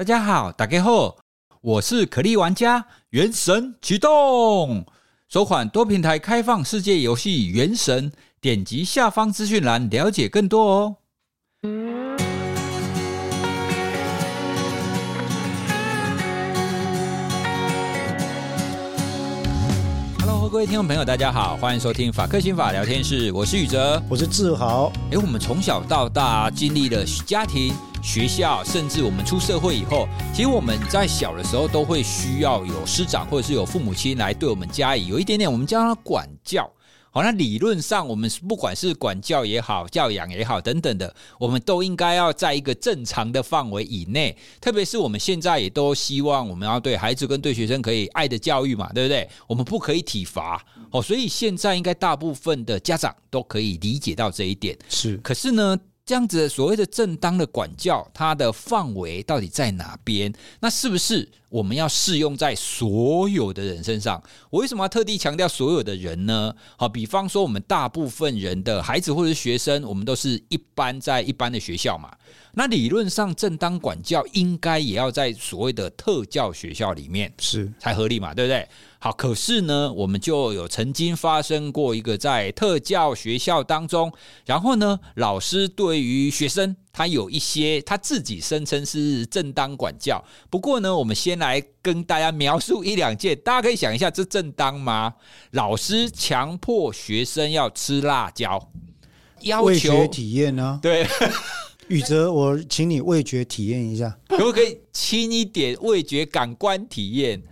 大家好，打开后，我是可莉玩家，原神启动，首款多平台开放世界游戏《原神》，点击下方资讯栏了解更多哦。各位听众朋友，大家好，欢迎收听法克刑法聊天室，我是宇哲，我是志豪。哎，我们从小到大经历了家庭。学校，甚至我们出社会以后，其实我们在小的时候都会需要有师长或者是有父母亲来对我们加以有一点点，我们叫他管教。好，那理论上我们不管是管教也好，教养也好等等的，我们都应该要在一个正常的范围以内。特别是我们现在也都希望我们要对孩子跟对学生可以爱的教育嘛，对不对？我们不可以体罚。哦，所以现在应该大部分的家长都可以理解到这一点。是，可是呢，这样子所谓的正当的管教，它的范围到底在哪边？那是不是我们要适用在所有的人身上？我为什么要特地强调所有的人呢？好，比方说我们大部分人的孩子或者是学生，我们都是一般在一般的学校嘛。那理论上，正当管教应该也要在所谓的特教学校里面是才合理嘛？对不对？好，可是呢，我们就有曾经发生过一个在特教学校当中，然后呢，老师对于学生他有一些他自己声称是正当管教。不过呢，我们先来跟大家描述一两件，大家可以想一下，这正当吗？老师强迫学生要吃辣椒，要求体验呢？对，宇哲，我请你味觉体验一下，可不可以轻一点味觉感官体验？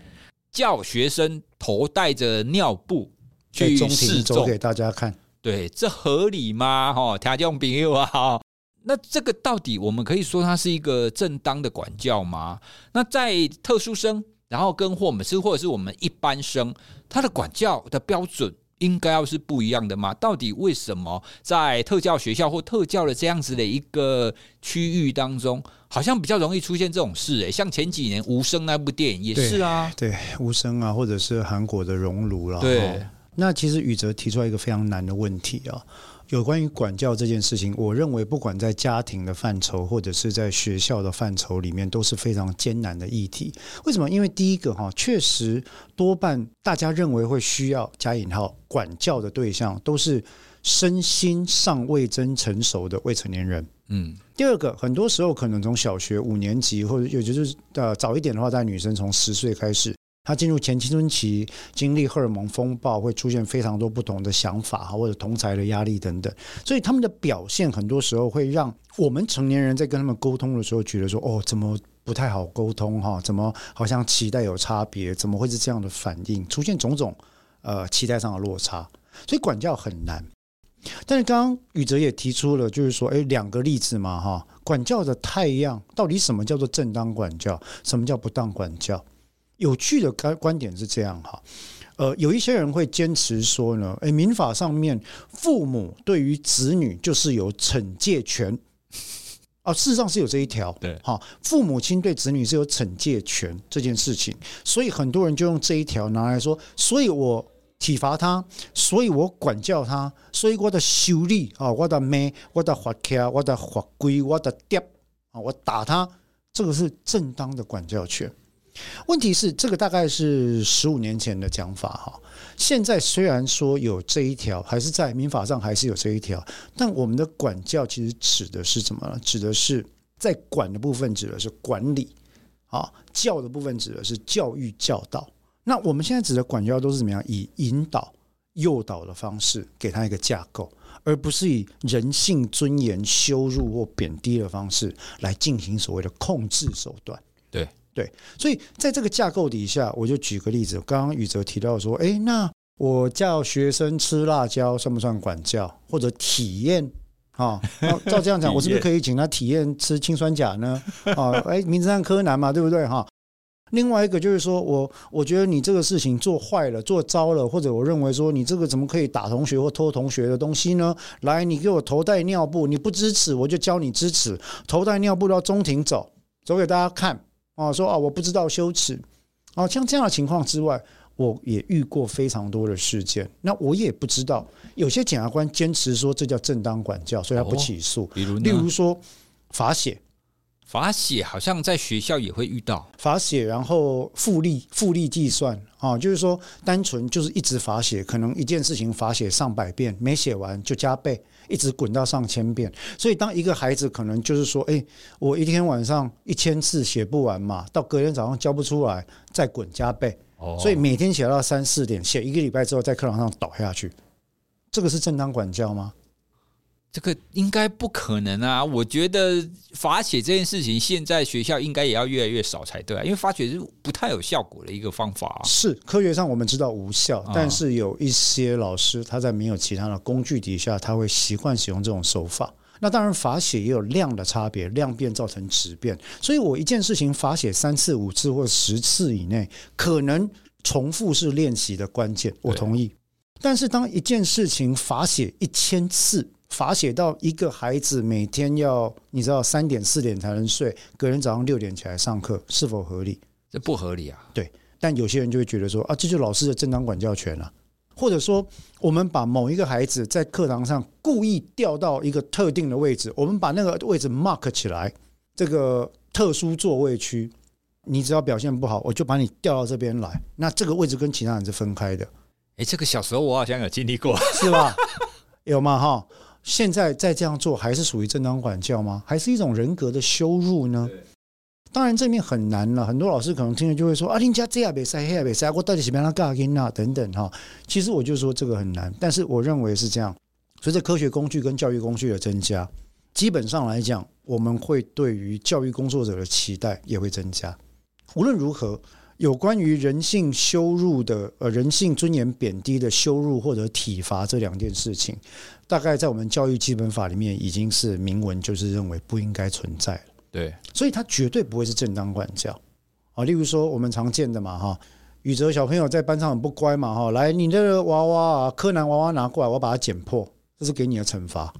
叫学生头戴着尿布去示众给大家看，对，这合理吗？哈，听众朋友啊，那这个到底我们可以说它是一个正当的管教吗？那在特殊生，然后跟或我们是或者是我们一般生，他的管教的标准应该要是不一样的吗？到底为什么在特教学校或特教的这样子的一个区域当中？好像比较容易出现这种事诶、欸，像前几年无声那部电影也是啊，对，对无声啊，或者是韩国的熔炉了。对，那其实宇哲提出来一个非常难的问题啊，有关于管教这件事情，我认为不管在家庭的范畴，或者是在学校的范畴里面，都是非常艰难的议题。为什么？因为第一个哈，确实多半大家认为会需要加引号管教的对象，都是身心尚未真成熟的未成年人。嗯，第二个，很多时候可能从小学五年级，或者也就是呃早一点的话，在女生从十岁开始，她进入前青春期，经历荷尔蒙风暴，会出现非常多不同的想法，或者同才的压力等等，所以他们的表现很多时候会让我们成年人在跟他们沟通的时候，觉得说哦，怎么不太好沟通哈？怎么好像期待有差别？怎么会是这样的反应？出现种种呃期待上的落差，所以管教很难。但是刚刚宇哲也提出了，就是说，哎，两个例子嘛，哈，管教的太样，到底什么叫做正当管教，什么叫不当管教？有趣的观观点是这样哈，呃，有一些人会坚持说呢，哎，民法上面父母对于子女就是有惩戒权，啊，事实上是有这一条，对，哈，父母亲对子女是有惩戒权这件事情，所以很多人就用这一条拿来说，所以我。体罚他，所以我管教他，所以我的修理啊，我的骂，我的罚卡，我的罚跪，我的跌啊，我打他，这个是正当的管教权。问题是，这个大概是十五年前的讲法哈。现在虽然说有这一条，还是在民法上还是有这一条，但我们的管教其实指的是什么呢？指的是在管的部分指的是管理啊，教的部分指的是教育教导。那我们现在指的管教都是怎么样？以引导、诱导的方式给他一个架构，而不是以人性尊严羞辱或贬低的方式来进行所谓的控制手段。对对，所以在这个架构底下，我就举个例子，刚刚宇哲提到说，哎，那我叫学生吃辣椒算不算管教？或者体验啊？照这样讲，我是不是可以请他体验吃氰酸钾呢？啊，哎，名侦探柯南嘛，对不对？哈。另外一个就是说，我我觉得你这个事情做坏了、做糟了，或者我认为说你这个怎么可以打同学或偷同学的东西呢？来，你给我头戴尿布，你不支持我就教你支持，头戴尿布到中庭走，走给大家看啊，说啊我不知道羞耻啊，像这样的情况之外，我也遇过非常多的事件。那我也不知道，有些检察官坚持说这叫正当管教，所以他不起诉。比如，例如说罚写。罚写好像在学校也会遇到罚写，然后复利复利计算啊，就是说单纯就是一直罚写，可能一件事情罚写上百遍，没写完就加倍，一直滚到上千遍。所以当一个孩子可能就是说，哎，我一天晚上一千次写不完嘛，到隔天早上交不出来，再滚加倍。所以每天写到三四点，写一个礼拜之后在课堂上倒下去，这个是正当管教吗？这个应该不可能啊！我觉得罚写这件事情，现在学校应该也要越来越少才对啊，因为罚写是不太有效果的一个方法啊。是科学上我们知道无效，但是有一些老师他在没有其他的工具底下，他会习惯使用这种手法。那当然罚写也有量的差别，量变造成质变，所以我一件事情罚写三次、五次或十次以内，可能重复是练习的关键，我同意。但是当一件事情罚写一千次，罚写到一个孩子每天要你知道三点四点才能睡，隔天早上六点起来上课，是否合理？这不合理啊！对，但有些人就会觉得说啊，这就是老师的正当管教权了啊，或者说我们把某一个孩子在课堂上故意调到一个特定的位置，我们把那个位置 mark 起来，这个特殊座位区，你只要表现不好，我就把你调到这边来。那这个位置跟其他人是分开的。哎，这个小时候我好像有经历过，是吧？有吗？哈。现在再这样做，还是属于正当管教吗？还是一种人格的羞辱呢？当然，这面很难了。很多老师可能听了就会说：“啊，人家这样比赛，那样比赛，我到底是不是让他干啊？”等等哈。其实我就说这个很难，但是我认为是这样。随着科学工具跟教育工具的增加，基本上来讲，我们会对于教育工作者的期待也会增加。无论如何。有关于人性羞辱的，呃，人性尊严贬低的羞辱或者体罚这两件事情，大概在我们教育基本法里面已经是明文，就是认为不应该存在了。对，所以它绝对不会是正当管教。啊，例如说我们常见的嘛，哈，宇哲小朋友在班上很不乖嘛，哈，来，你这个娃娃啊，柯南娃娃拿过来，我把它剪破，这是给你的惩罚。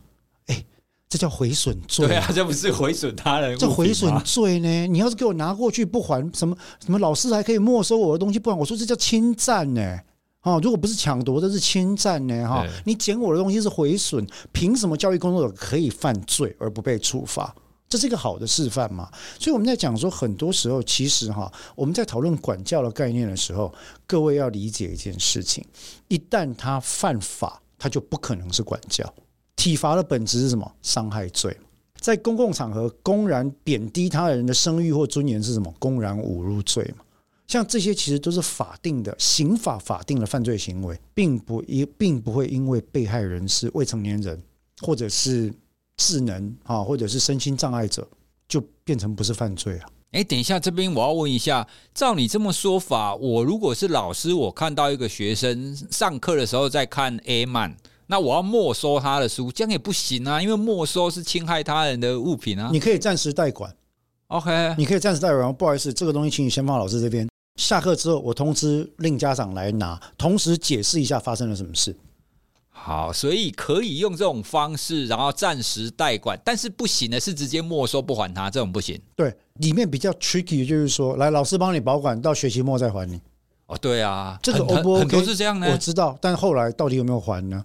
这叫毁损罪，对啊，这不是毁损他人，这毁损罪呢？你要是给我拿过去不还，什么什么老师还可以没收我的东西不还？我说这叫侵占呢，啊，如果不是抢夺，这是侵占呢，哈，你捡我的东西是毁损，凭什么教育工作者可以犯罪而不被处罚？这是一个好的示范嘛？所以我们在讲说，很多时候其实哈，我们在讨论管教的概念的时候，各位要理解一件事情：一旦他犯法，他就不可能是管教。体罚的本质是什么？伤害罪，在公共场合公然贬低他人的声誉或尊严是什么？公然侮辱罪嘛。像这些其实都是法定的刑法法定的犯罪行为，并不一并不会因为被害人是未成年人，或者是智能啊，或者是身心障碍者，就变成不是犯罪啊。哎，等一下，这边我要问一下，照你这么说法，我如果是老师，我看到一个学生上课的时候在看 A 漫。那我要没收他的书，这样也不行啊，因为没收是侵害他人的物品啊。你可以暂时代管，OK？你可以暂时代管。不好意思，这个东西请你先放老师这边。下课之后，我通知令家长来拿，同时解释一下发生了什么事。好，所以可以用这种方式，然后暂时代管，但是不行的是直接没收不还他，这种不行。对，里面比较 tricky 就是说，来老师帮你保管到学期末再还你。哦，对啊，这个 O 不 OK？很多是这样的，我知道，但后来到底有没有还呢？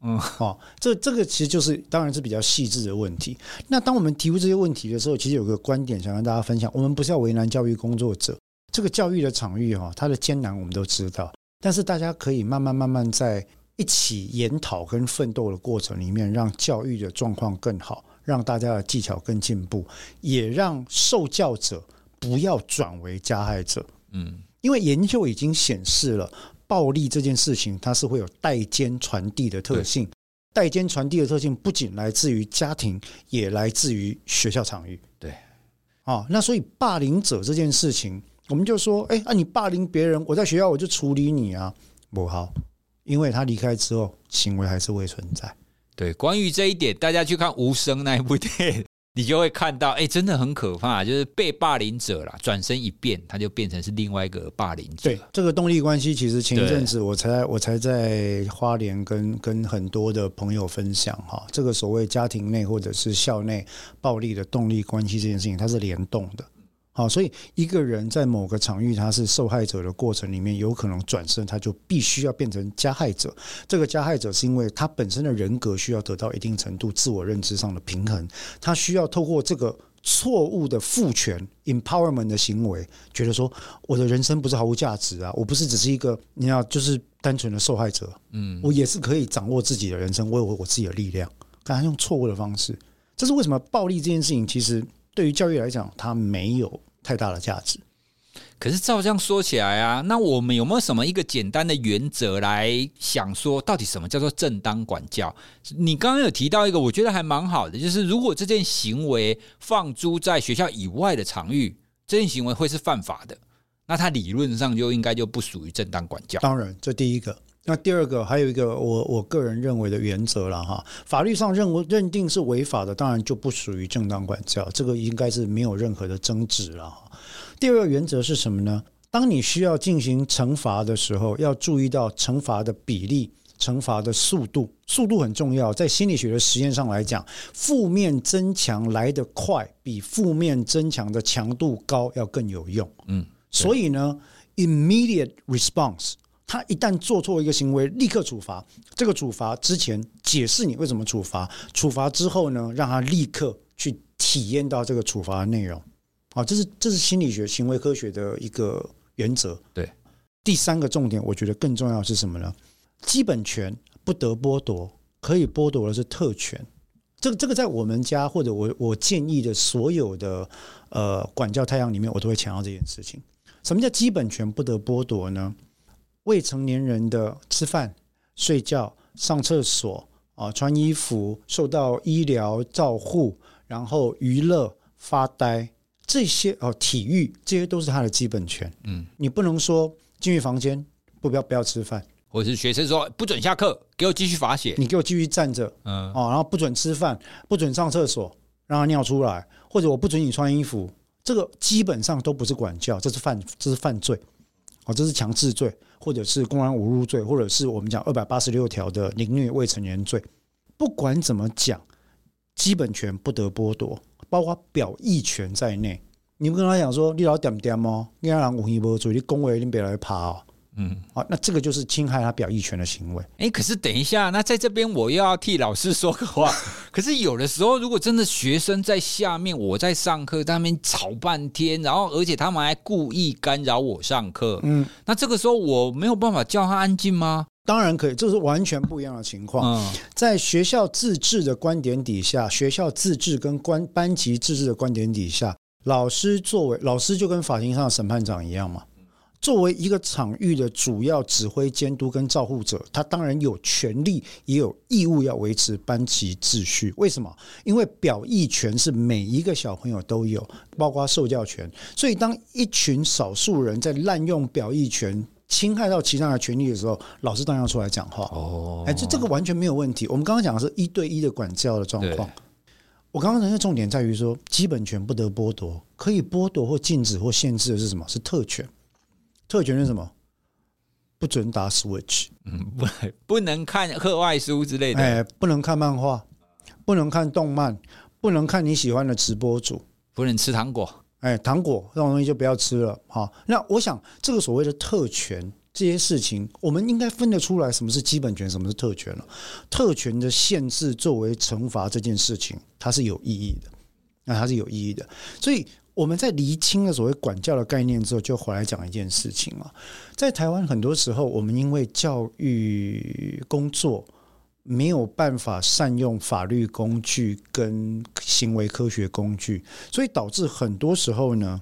嗯，好，这这个其实就是当然是比较细致的问题。那当我们提出这些问题的时候，其实有个观点想跟大家分享：我们不是要为难教育工作者，这个教育的场域哈，它的艰难我们都知道。但是大家可以慢慢慢慢在一起研讨跟奋斗的过程里面，让教育的状况更好，让大家的技巧更进步，也让受教者不要转为加害者。嗯，因为研究已经显示了。暴力这件事情，它是会有代间传递的特性。代间传递的特性不仅来自于家庭，也来自于学校场域。对，啊，那所以霸凌者这件事情，我们就说，哎，啊，你霸凌别人，我在学校我就处理你啊，不好，因为他离开之后，行为还是会存在。对，关于这一点，大家去看《无声》那一部电影。你就会看到，哎，真的很可怕，就是被霸凌者啦，转身一变，他就变成是另外一个霸凌者。对，这个动力关系，其实前一阵子我才我才在花莲跟跟很多的朋友分享哈，这个所谓家庭内或者是校内暴力的动力关系这件事情，它是联动的。好，所以一个人在某个场域他是受害者的过程里面，有可能转身，他就必须要变成加害者。这个加害者是因为他本身的人格需要得到一定程度自我认知上的平衡，他需要透过这个错误的赋权 empowerment 的行为，觉得说我的人生不是毫无价值啊，我不是只是一个你要就是单纯的受害者，嗯，我也是可以掌握自己的人生，我有我自己的力量。但他用错误的方式，这是为什么？暴力这件事情其实对于教育来讲，它没有太大的价值。可是照这样说起来啊，那我们有没有什么一个简单的原则来想说，到底什么叫做正当管教？你刚刚有提到一个，我觉得还蛮好的，就是如果这件行为放诸在学校以外的场域，这件行为会是犯法的，那它理论上就应该就不属于正当管教。当然，这第一个。那第二个，还有一个我我个人认为的原则了哈，法律上认为认定是违法的，当然就不属于正当管教，这个应该是没有任何的争执了哈。第二个原则是什么呢？当你需要进行惩罚的时候，要注意到惩罚的比例、惩罚的速度，速度很重要。在心理学的实验上来讲，负面增强来得快，比负面增强的强度高要更有用。嗯，所以呢，immediate response，他一旦做错一个行为，立刻处罚。这个处罚之前解释你为什么处罚，处罚之后呢，让他立刻去体验到这个处罚的内容。好，这是这是心理学、行为科学的一个原则。对，第三个重点，我觉得更重要是什么呢？基本权不得剥夺，可以剥夺的是特权。这个这个在我们家或者我我建议的所有的呃管教太阳里面，我都会强调这件事情。什么叫基本权不得剥夺呢？未成年人的吃饭、睡觉、上厕所啊、穿衣服、受到医疗照护，然后娱乐、发呆。这些哦，体育这些都是他的基本权。嗯，你不能说进入房间不不要不要吃饭，或者是学生说不准下课，给我继续罚写，你给我继续站着，嗯，哦，然后不准吃饭，不准上厕所，让他尿出来，或者我不准你穿衣服，这个基本上都不是管教，这是犯这是犯罪，哦，这是强制罪，或者是公然侮辱罪，或者是我们讲二百八十六条的凌虐未成年罪。不管怎么讲，基本权不得剥夺。包括表意权在内，你们跟他讲说，你老点点哦，你让人无依无主，你恭维你别来爬哦，嗯，好，那这个就是侵害他表意权的行为。哎，可是等一下，那在这边我又要替老师说个话。可是有的时候，如果真的学生在下面，我在上课，他们吵半天，然后而且他们还故意干扰我上课，嗯，那这个时候我没有办法叫他安静吗？当然可以，这是完全不一样的情况。在学校自治的观点底下，学校自治跟关班级自治的观点底下，老师作为老师就跟法庭上的审判长一样嘛，作为一个场域的主要指挥、监督跟照护者，他当然有权利也有义务要维持班级秩序。为什么？因为表意权是每一个小朋友都有，包括受教权。所以，当一群少数人在滥用表意权，侵害到其他的权利的时候，老师当然要出来讲话。哦，哎，这这个完全没有问题。我们刚刚讲的是一对一的管教的状况。我刚刚的那个重点在于说，基本权不得剥夺，可以剥夺或禁止或限制的是什么？是特权。特权是什么？不准打 Switch，嗯，不，不能看课外书之类的。哎，不能看漫画，不能看动漫，不能看你喜欢的直播主，不能吃糖果。哎，糖果这种东西就不要吃了。好，那我想这个所谓的特权这些事情，我们应该分得出来什么是基本权，什么是特权了。特权的限制作为惩罚这件事情，它是有意义的，那它是有意义的。所以我们在厘清了所谓管教的概念之后，就回来讲一件事情啊，在台湾很多时候，我们因为教育工作。没有办法善用法律工具跟行为科学工具，所以导致很多时候呢，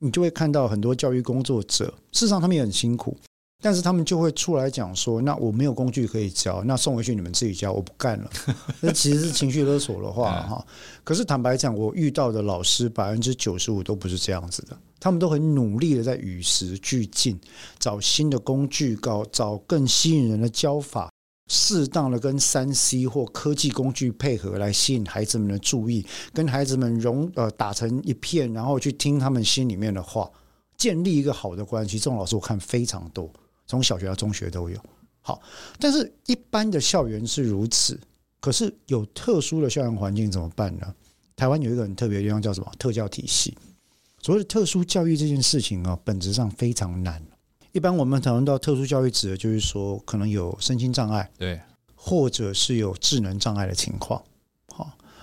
你就会看到很多教育工作者，事实上他们也很辛苦，但是他们就会出来讲说：“那我没有工具可以教，那送回去你们自己教，我不干了。”那其实是情绪勒索的话 哈。可是坦白讲，我遇到的老师百分之九十五都不是这样子的，他们都很努力的在与时俱进，找新的工具，搞找更吸引人的教法。适当的跟三 C 或科技工具配合，来吸引孩子们的注意，跟孩子们融呃打成一片，然后去听他们心里面的话，建立一个好的关系。这种老师我看非常多，从小学到中学都有。好，但是一般的校园是如此，可是有特殊的校园环境怎么办呢？台湾有一个很特别的地方叫什么？特教体系。所谓的特殊教育这件事情啊，本质上非常难。一般我们讨论到特殊教育，指的就是说可能有身心障碍，对，或者是有智能障碍的情况。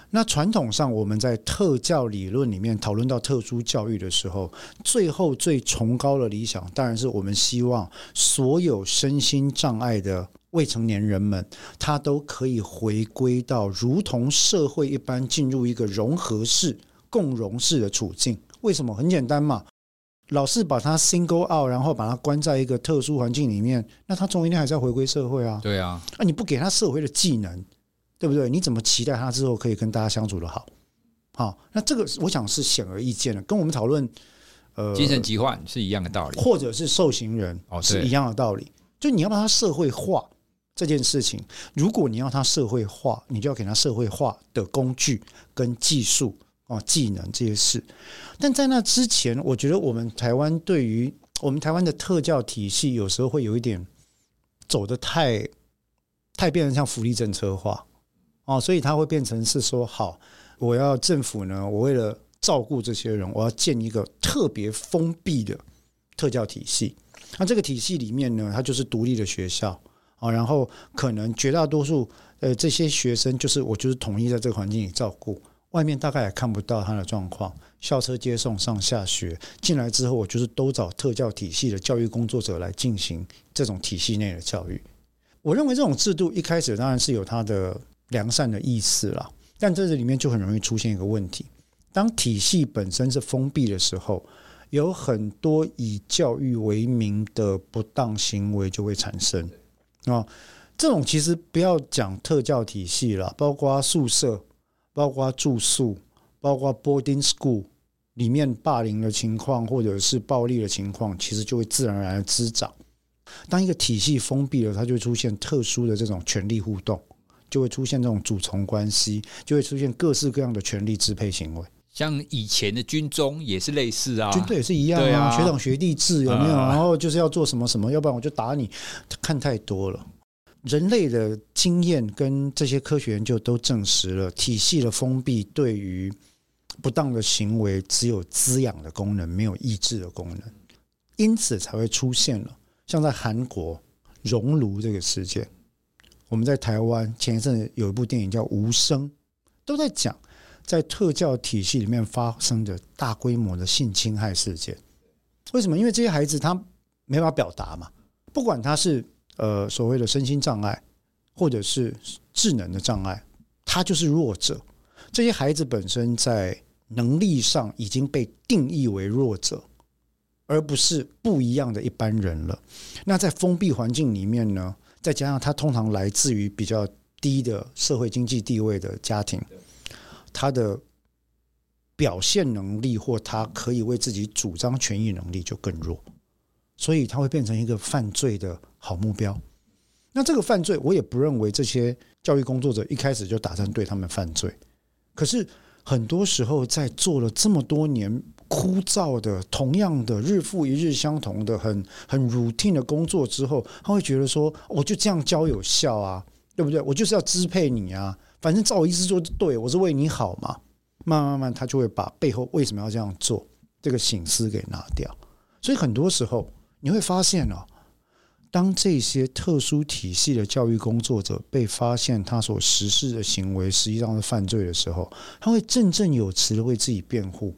好，那传统上，我们在特教理论里面讨论到特殊教育的时候，最后最崇高的理想，当然是我们希望所有身心障碍的未成年人们，他都可以回归到如同社会一般，进入一个融合式、共融式的处境。为什么？很简单嘛，老是把他 single out，然后把他关在一个特殊环境里面，那他终有一天还是要回归社会啊。对啊，那你不给他社会的技能。对不对？你怎么期待他之后可以跟大家相处的好？好，那这个我想是显而易见的，跟我们讨论呃精神疾患是一样的道理，或者是受刑人哦是一样的道理。就你要把他社会化这件事情，如果你要他社会化，你就要给他社会化的工具跟技术啊技能这些事。但在那之前，我觉得我们台湾对于我们台湾的特教体系，有时候会有一点走得太太变得像福利政策化。哦，所以它会变成是说，好，我要政府呢，我为了照顾这些人，我要建一个特别封闭的特教体系。那这个体系里面呢，它就是独立的学校啊，然后可能绝大多数呃这些学生，就是我就是统一在这个环境里照顾，外面大概也看不到他的状况，校车接送上下学，进来之后，我就是都找特教体系的教育工作者来进行这种体系内的教育。我认为这种制度一开始当然是有它的。良善的意思啦，但这里面就很容易出现一个问题：当体系本身是封闭的时候，有很多以教育为名的不当行为就会产生啊。这种其实不要讲特教体系了，包括宿舍、包括住宿、包括 boarding school 里面霸凌的情况，或者是暴力的情况，其实就会自然而然的滋长。当一个体系封闭了，它就会出现特殊的这种权力互动。就会出现这种主从关系，就会出现各式各样的权力支配行为。像以前的军中也是类似啊，军队也是一样啊，学长学弟制有没有？然后就是要做什么什么，要不然我就打你。看太多了，人类的经验跟这些科学研究都证实了，体系的封闭对于不当的行为只有滋养的功能，没有抑制的功能，因此才会出现了像在韩国熔炉这个事件。我们在台湾前一阵有一部电影叫《无声》，都在讲在特教体系里面发生的大规模的性侵害事件。为什么？因为这些孩子他没法表达嘛，不管他是呃所谓的身心障碍，或者是智能的障碍，他就是弱者。这些孩子本身在能力上已经被定义为弱者，而不是不一样的一般人了。那在封闭环境里面呢？再加上他通常来自于比较低的社会经济地位的家庭，他的表现能力或他可以为自己主张权益能力就更弱，所以他会变成一个犯罪的好目标。那这个犯罪，我也不认为这些教育工作者一开始就打算对他们犯罪，可是很多时候在做了这么多年。枯燥的、同样的、日复一日相同的、很很 routine 的工作之后，他会觉得说：“我就这样教有效啊，对不对？我就是要支配你啊，反正照我意思做对，我是为你好嘛。”慢慢慢，他就会把背后为什么要这样做这个醒思给拿掉。所以很多时候你会发现哦，当这些特殊体系的教育工作者被发现他所实施的行为实际上是犯罪的时候，他会振振有词的为自己辩护。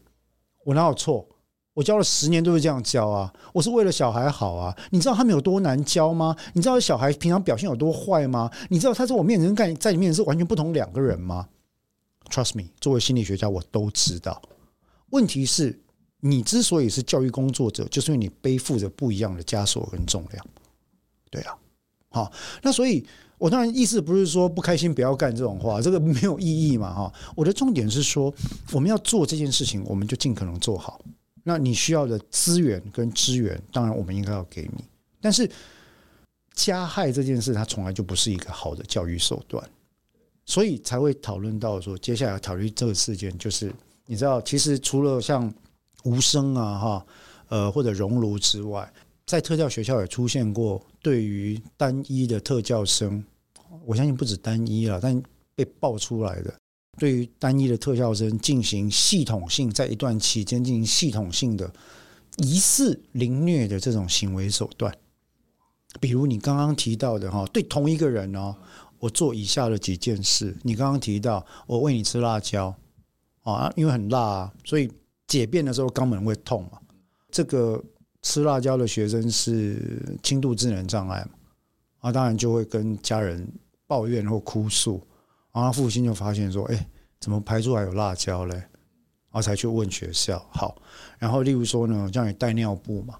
我哪有错？我教了十年都是这样教啊！我是为了小孩好啊！你知道他们有多难教吗？你知道小孩平常表现有多坏吗？你知道他在我面前干，在你面前是完全不同两个人吗？Trust me，作为心理学家，我都知道。问题是，你之所以是教育工作者，就是因为你背负着不一样的枷锁跟重量。对啊，好，那所以。我当然意思不是说不开心不要干这种话，这个没有意义嘛哈。我的重点是说，我们要做这件事情，我们就尽可能做好。那你需要的资源跟支援，当然我们应该要给你。但是加害这件事，它从来就不是一个好的教育手段，所以才会讨论到说，接下来要讨论这个事件，就是你知道，其实除了像无声啊哈，呃或者熔炉之外。在特教学校也出现过，对于单一的特教生，我相信不止单一了，但被爆出来的，对于单一的特教生进行系统性，在一段期间进行系统性的疑似凌虐的这种行为手段，比如你刚刚提到的哈，对同一个人哦，我做以下的几件事。你刚刚提到我喂你吃辣椒啊，因为很辣啊，所以解便的时候肛门会痛嘛。这个吃辣椒的学生是轻度智能障碍嘛？啊，当然就会跟家人抱怨或哭诉，然后父亲就发现说：“哎，怎么排出来有辣椒嘞？”然后才去问学校。好，然后例如说呢，叫你带尿布嘛，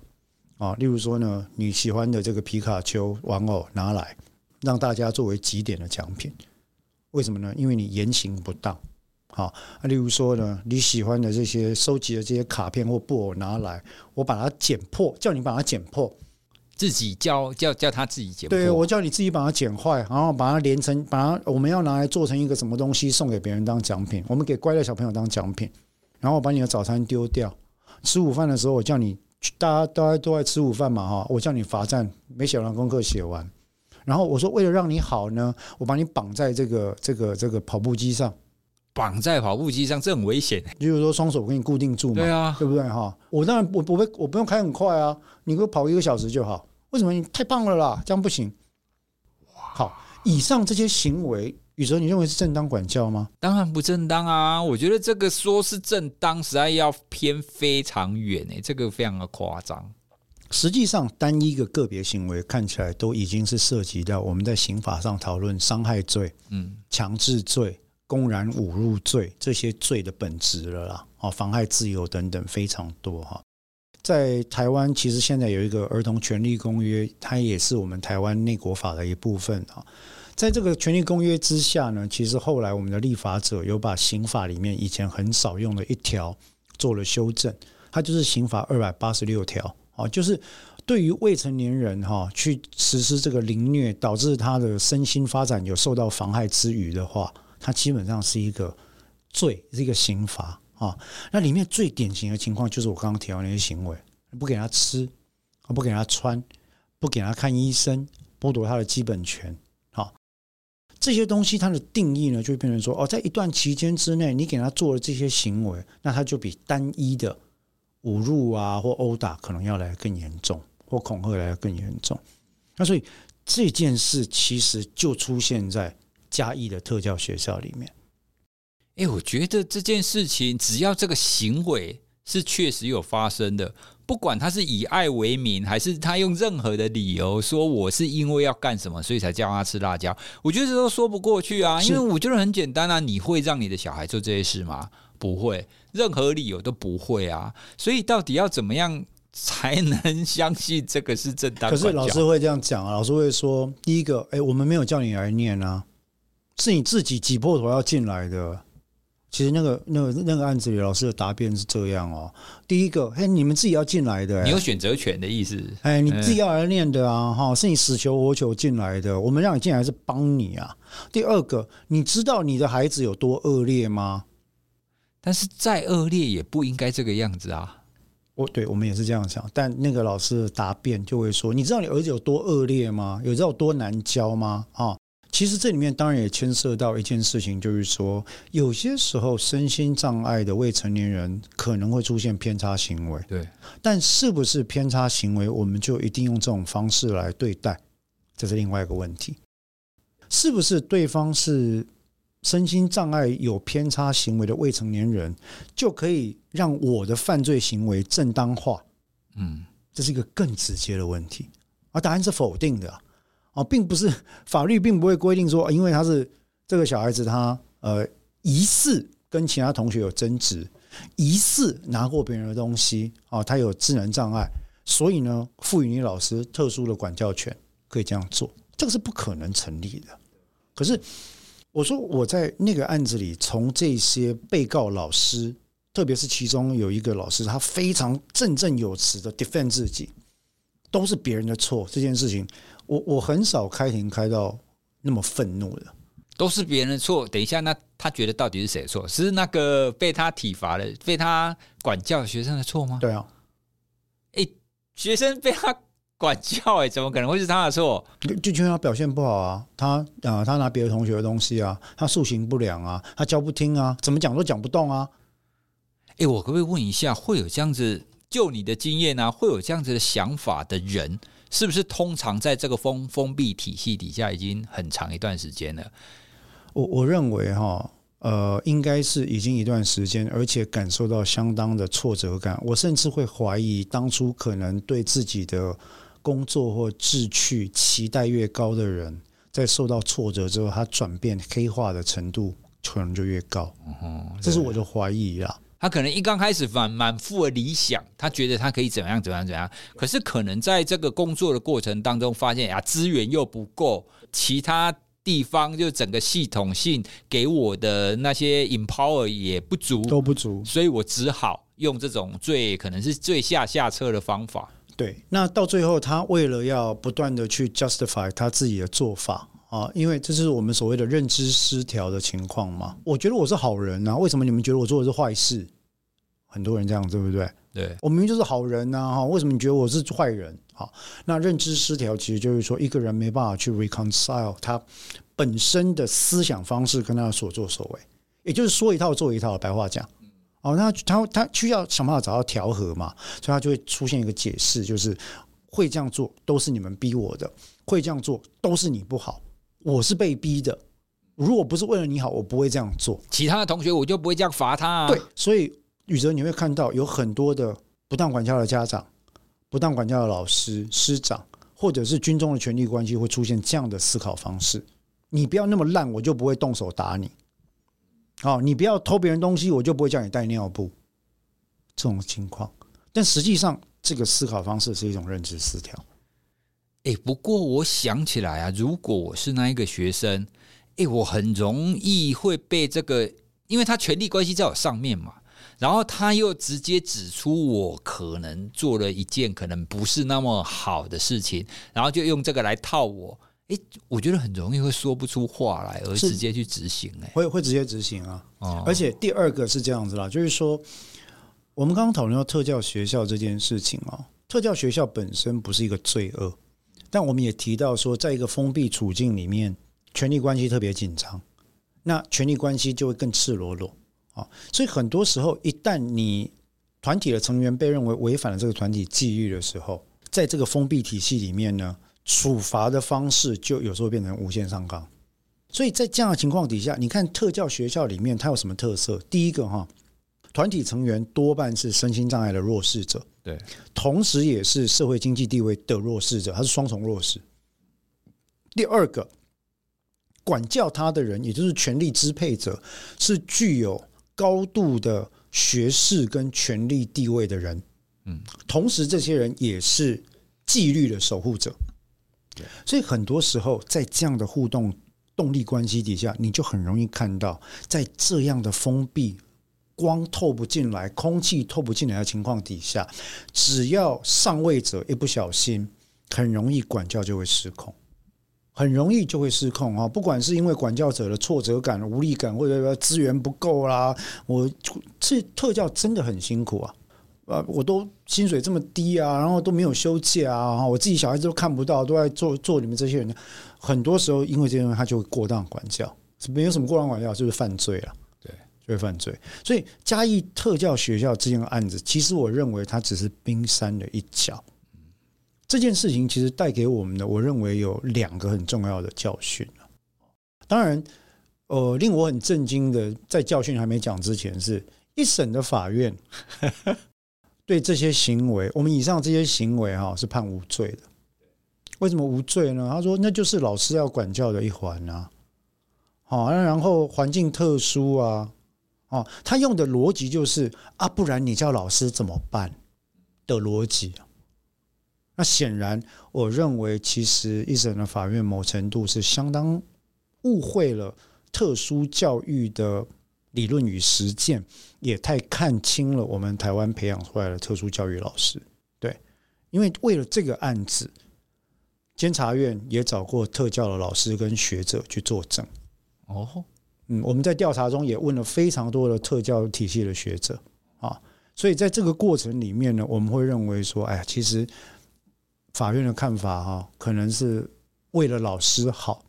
啊，例如说呢，你喜欢的这个皮卡丘玩偶拿来，让大家作为几点的奖品。为什么呢？因为你言行不当。好，啊，例如说呢，你喜欢的这些收集的这些卡片或布偶拿来，我把它剪破，叫你把它剪破。自己教叫叫他自己剪，对，我叫你自己把它剪坏，然后把它连成，把它我们要拿来做成一个什么东西送给别人当奖品，我们给乖的小朋友当奖品，然后把你的早餐丢掉。吃午饭的时候，我叫你大家大家都爱吃午饭嘛哈，我叫你罚站，没写完功课写完，然后我说为了让你好呢，我把你绑在这个这个这个跑步机上，绑在跑步机上这很危险，就是说双手给你固定住嘛，对啊，对不对哈？我当然我不会，我不用开很快啊，你给我跑一个小时就好。为什么你太棒了啦？这样不行。好，以上这些行为，宇哲，你认为是正当管教吗？当然不正当啊！我觉得这个说是正当，实在要偏非常远诶，这个非常的夸张。实际上，单一个个别行为看起来都已经是涉及到我们在刑法上讨论伤害罪、嗯，强制罪、公然侮辱罪这些罪的本质了啦。哦，妨害自由等等非常多哈。在台湾，其实现在有一个儿童权利公约，它也是我们台湾内国法的一部分啊。在这个权利公约之下呢，其实后来我们的立法者有把刑法里面以前很少用的一条做了修正，它就是刑法二百八十六条啊，就是对于未成年人哈去实施这个凌虐，导致他的身心发展有受到妨害之余的话，它基本上是一个罪，是一个刑罚。啊，那里面最典型的情况就是我刚刚提到那些行为：不给他吃，不给他穿，不给他看医生，剥夺他的基本权。好，这些东西它的定义呢，就会变成说：哦，在一段期间之内，你给他做了这些行为，那他就比单一的侮辱啊或殴打可能要来更严重，或恐吓来得更严重。那所以这件事其实就出现在嘉义的特教学校里面。哎，我觉得这件事情，只要这个行为是确实有发生的，不管他是以爱为名，还是他用任何的理由说我是因为要干什么，所以才叫他吃辣椒，我觉得这都说不过去啊。因为我觉得很简单啊，你会让你的小孩做这些事吗？不会，任何理由都不会啊。所以到底要怎么样才能相信这个是正当？可是老师会这样讲啊，老师会说，第一个，哎，我们没有叫你来念啊，是你自己挤破头要进来的。其实那个、那个、那个案子里，老师的答辩是这样哦。第一个，嘿，你们自己要进来的，你有选择权的意思。哎，你自己要来念的啊，哈，是你死求活求进来的。我们让你进来是帮你啊。第二个，你知道你的孩子有多恶劣吗？但是再恶劣也不应该这个样子啊。我对我们也是这样想，但那个老师的答辩就会说：你知道你儿子有多恶劣吗？有知道有多难教吗？啊？其实这里面当然也牵涉到一件事情，就是说，有些时候身心障碍的未成年人可能会出现偏差行为。对，但是不是偏差行为，我们就一定用这种方式来对待？这是另外一个问题。是不是对方是身心障碍有偏差行为的未成年人，就可以让我的犯罪行为正当化？嗯，这是一个更直接的问题，而答案是否定的。啊，并不是法律并不会规定说，因为他是这个小孩子，他呃疑似跟其他同学有争执，疑似拿过别人的东西啊，他有智能障碍，所以呢，赋予你老师特殊的管教权，可以这样做，这个是不可能成立的。可是我说我在那个案子里，从这些被告老师，特别是其中有一个老师，他非常振振有词的 defend 自己，都是别人的错这件事情。我我很少开庭开到那么愤怒的，都是别人的错。等一下，那他觉得到底是谁的错？是那个被他体罚的、被他管教的学生的错吗？对啊，哎、欸，学生被他管教、欸，哎，怎么可能会是他的错？就就因为他表现不好啊，他啊，他拿别的同学的东西啊，他塑形不良啊，他教不听啊，怎么讲都讲不动啊。哎、欸，我可不可以问一下，会有这样子？就你的经验啊，会有这样子的想法的人？是不是通常在这个封封闭体系底下已经很长一段时间了？我我认为哈，呃，应该是已经一段时间，而且感受到相当的挫折感。我甚至会怀疑，当初可能对自己的工作或志趣期待越高的人，在受到挫折之后，他转变黑化的程度可能就越高。嗯，这是我的怀疑啦。他可能一刚开始满满腹的理想，他觉得他可以怎么样怎么样怎么样，可是可能在这个工作的过程当中，发现呀资源又不够，其他地方就整个系统性给我的那些 empower 也不足，都不足，所以我只好用这种最可能是最下下策的方法。对，那到最后，他为了要不断的去 justify 他自己的做法啊，因为这是我们所谓的认知失调的情况嘛。我觉得我是好人啊，为什么你们觉得我做的是坏事？很多人这样，对不对？对，我明明就是好人呐，哈，为什么你觉得我是坏人？好，那认知失调其实就是说，一个人没办法去 reconcile 他本身的思想方式跟他的所作所为，也就是说一套做一套。白话讲。哦，那他他需要想办法找到调和嘛，所以他就会出现一个解释，就是会这样做都是你们逼我的，会这样做都是你不好，我是被逼的。如果不是为了你好，我不会这样做。其他的同学我就不会这样罚他啊。对，所以宇哲你会看到有很多的不当管教的家长、不当管教的老师、师长，或者是军中的权力关系会出现这样的思考方式：你不要那么烂，我就不会动手打你。哦，你不要偷别人东西，我就不会叫你带尿布。这种情况，但实际上这个思考方式是一种认知失调。哎，不过我想起来啊，如果我是那一个学生，哎，我很容易会被这个，因为他权力关系在我上面嘛，然后他又直接指出我可能做了一件可能不是那么好的事情，然后就用这个来套我。哎，我觉得很容易会说不出话来，而直接去执行。哎，会会直接执行啊。哦，而且第二个是这样子啦，就是说，我们刚刚讨论到特教学校这件事情哦，特教学校本身不是一个罪恶，但我们也提到说，在一个封闭处境里面，权力关系特别紧张，那权力关系就会更赤裸裸啊。所以很多时候，一旦你团体的成员被认为违反了这个团体纪律的时候，在这个封闭体系里面呢，处罚的方式就有时候变成无限上纲，所以在这样的情况底下，你看特教学校里面它有什么特色？第一个哈，团体成员多半是身心障碍的弱势者，对，同时也是社会经济地位的弱势者，他是双重弱势。第二个，管教他的人，也就是权力支配者，是具有高度的学识跟权力地位的人，嗯，同时这些人也是纪律的守护者。所以很多时候，在这样的互动动力关系底下，你就很容易看到，在这样的封闭、光透不进来、空气透不进来的情况底下，只要上位者一不小心，很容易管教就会失控，很容易就会失控啊！不管是因为管教者的挫折感、无力感，或者说资源不够啦，我这特教真的很辛苦啊。呃，我都薪水这么低啊，然后都没有休假啊，我自己小孩子都看不到，都在做做你们这些人。很多时候，因为这些人他就会过当管教，没有什么过当管教，就是犯罪了。就会犯罪。所以嘉义特教学校这件案子，其实我认为它只是冰山的一角。这件事情其实带给我们的，我认为有两个很重要的教训。当然，呃，令我很震惊的，在教训还没讲之前，是一审的法院。对这些行为，我们以上这些行为哈是判无罪的。为什么无罪呢？他说那就是老师要管教的一环啊。好，然后环境特殊啊，哦，他用的逻辑就是啊，不然你叫老师怎么办的逻辑。那显然，我认为其实一审的法院某程度是相当误会了特殊教育的。理论与实践也太看清了我们台湾培养出来的特殊教育老师，对，因为为了这个案子，监察院也找过特教的老师跟学者去作证。哦，嗯，我们在调查中也问了非常多的特教体系的学者啊，所以在这个过程里面呢，我们会认为说，哎呀，其实法院的看法哈，可能是为了老师好，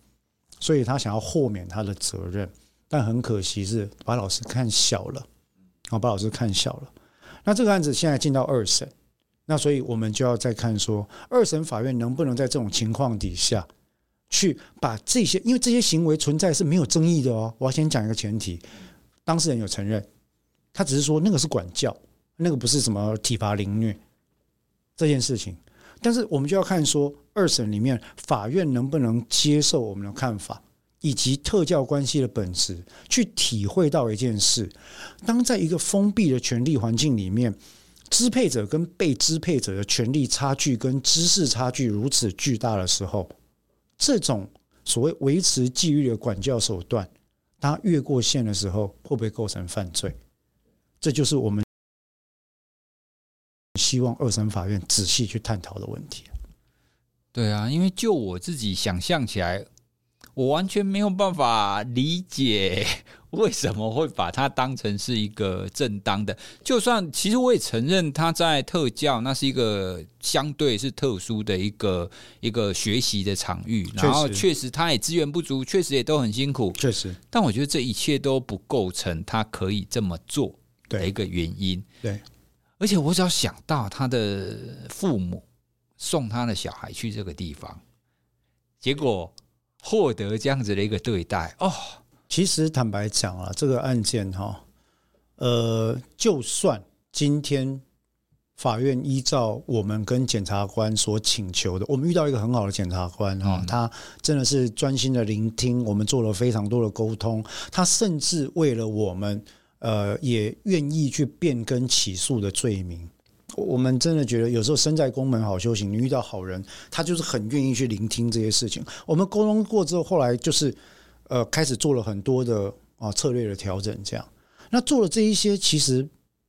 所以他想要豁免他的责任。但很可惜是把老师看小了，啊，把老师看小了。那这个案子现在进到二审，那所以我们就要再看说，二审法院能不能在这种情况底下，去把这些，因为这些行为存在是没有争议的哦。我要先讲一个前提，当事人有承认，他只是说那个是管教，那个不是什么体罚凌虐这件事情。但是我们就要看说，二审里面法院能不能接受我们的看法，以及特教关系的本质，去体会到一件事：当在一个封闭的权力环境里面。支配者跟被支配者的权力差距跟知识差距如此巨大的时候，这种所谓维持纪律的管教手段，当他越过线的时候，会不会构成犯罪？这就是我们希望二审法院仔细去探讨的问题。对啊，因为就我自己想象起来，我完全没有办法理解。为什么会把它当成是一个正当的？就算其实我也承认，他在特教那是一个相对是特殊的一个一个学习的场域，然后确实他也资源不足，确实也都很辛苦，确实。但我觉得这一切都不构成他可以这么做的一个原因。对，对，而且我只要想到他的父母送他的小孩去这个地方，结果获得这样子的一个对待，哦。其实坦白讲啊，这个案件哈，呃，就算今天法院依照我们跟检察官所请求的，我们遇到一个很好的检察官哈，他真的是专心的聆听，我们做了非常多的沟通，他甚至为了我们，呃，也愿意去变更起诉的罪名。我们真的觉得有时候身在宫门好修行，你遇到好人，他就是很愿意去聆听这些事情。我们沟通过之后，后来就是。呃，开始做了很多的啊策略的调整，这样。那做了这一些，其实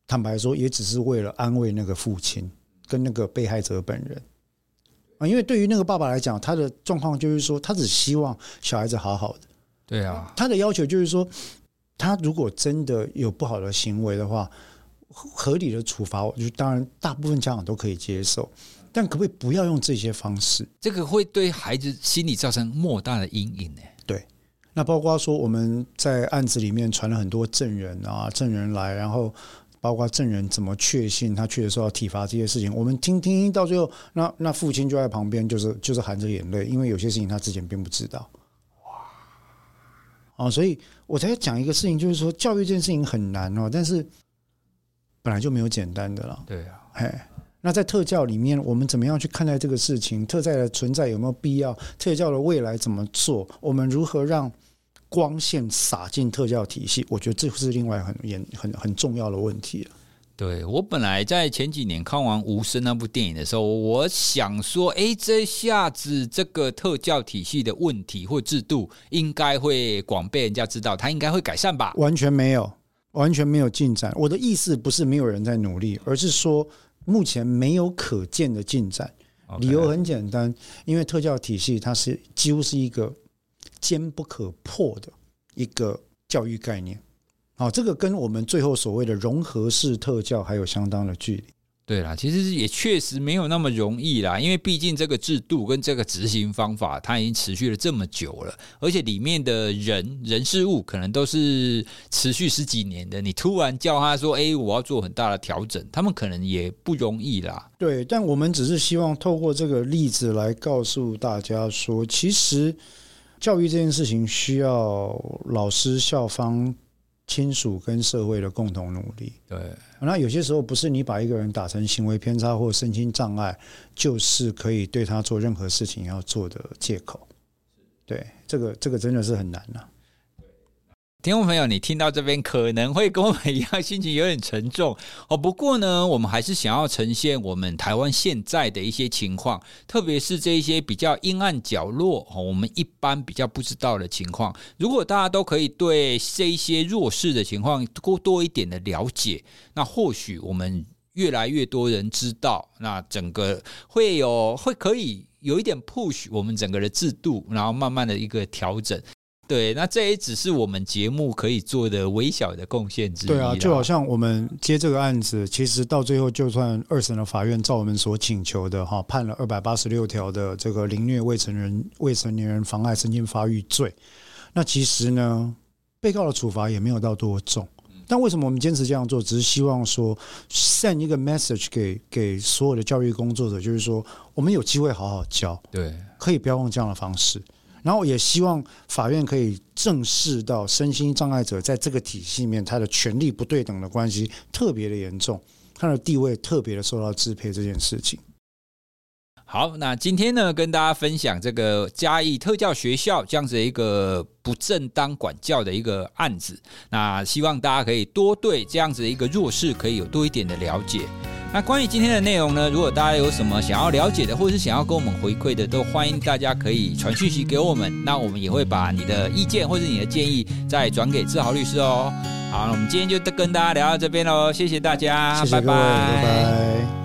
坦白说，也只是为了安慰那个父亲跟那个被害者本人啊。因为对于那个爸爸来讲，他的状况就是说，他只希望小孩子好好的。对啊，他的要求就是说，他如果真的有不好的行为的话，合理的处罚，我觉得当然大部分家长都可以接受，但可不可以不要用这些方式？这个会对孩子心理造成莫大的阴影呢。对。那包括说我们在案子里面传了很多证人啊，证人来，然后包括证人怎么确信他确实受到体罚这些事情，我们听听听到最后，那那父亲就在旁边，就是就是含着眼泪，因为有些事情他之前并不知道。哇，哦，所以我才讲一个事情，就是说教育这件事情很难哦，但是本来就没有简单的了。对啊，嘿。那在特教里面，我们怎么样去看待这个事情？特教的存在有没有必要？特教的未来怎么做？我们如何让光线洒进特教体系？我觉得这是另外很严、很很重要的问题了。对，我本来在前几年看完《无声》那部电影的时候，我想说，哎，这下子这个特教体系的问题或制度应该会广被人家知道，它应该会改善吧？完全没有，完全没有进展。我的意思不是没有人在努力，而是说。目前没有可见的进展，理由很简单，因为特教体系它是几乎是一个坚不可破的一个教育概念。好，这个跟我们最后所谓的融合式特教还有相当的距离。对啦，其实也确实没有那么容易啦，因为毕竟这个制度跟这个执行方法，它已经持续了这么久了，而且里面的人人事物可能都是持续十几年的。你突然叫他说：“哎，我要做很大的调整”，他们可能也不容易啦。对，但我们只是希望透过这个例子来告诉大家说，其实教育这件事情需要老师、校方。亲属跟社会的共同努力，对。那有些时候不是你把一个人打成行为偏差或身心障碍，就是可以对他做任何事情要做的借口。对，这个这个真的是很难了。听众朋友，你听到这边可能会跟我们一样，心情有点沉重 哦。不过呢，我们还是想要呈现我们台湾现在的一些情况，特别是这一些比较阴暗角落哦，我们一般比较不知道的情况。如果大家都可以对这一些弱势的情况多多一点的了解，那或许我们越来越多人知道，那整个会有会可以有一点 push 我们整个的制度，然后慢慢的一个调整。对，那这也只是我们节目可以做的微小的贡献之一。对啊，就好像我们接这个案子，其实到最后，就算二审的法院照我们所请求的哈，判了二百八十六条的这个凌虐未成人未成年人妨碍身心发育罪，那其实呢，被告的处罚也没有到多重。但为什么我们坚持这样做？只是希望说，send 一个 message 给给所有的教育工作者，就是说，我们有机会好好教，对，可以不要用这样的方式。然后也希望法院可以正视到身心障碍者在这个体系里面他的权利不对等的关系特别的严重，他的地位特别的受到支配这件事情。好，那今天呢，跟大家分享这个嘉义特教学校这样子的一个不正当管教的一个案子。那希望大家可以多对这样子的一个弱势可以有多一点的了解。那关于今天的内容呢，如果大家有什么想要了解的，或者是想要跟我们回馈的，都欢迎大家可以传讯息给我们。那我们也会把你的意见或者你的建议再转给志豪律师哦。好，那我们今天就跟大家聊到这边喽，谢谢大家，拜。拜拜。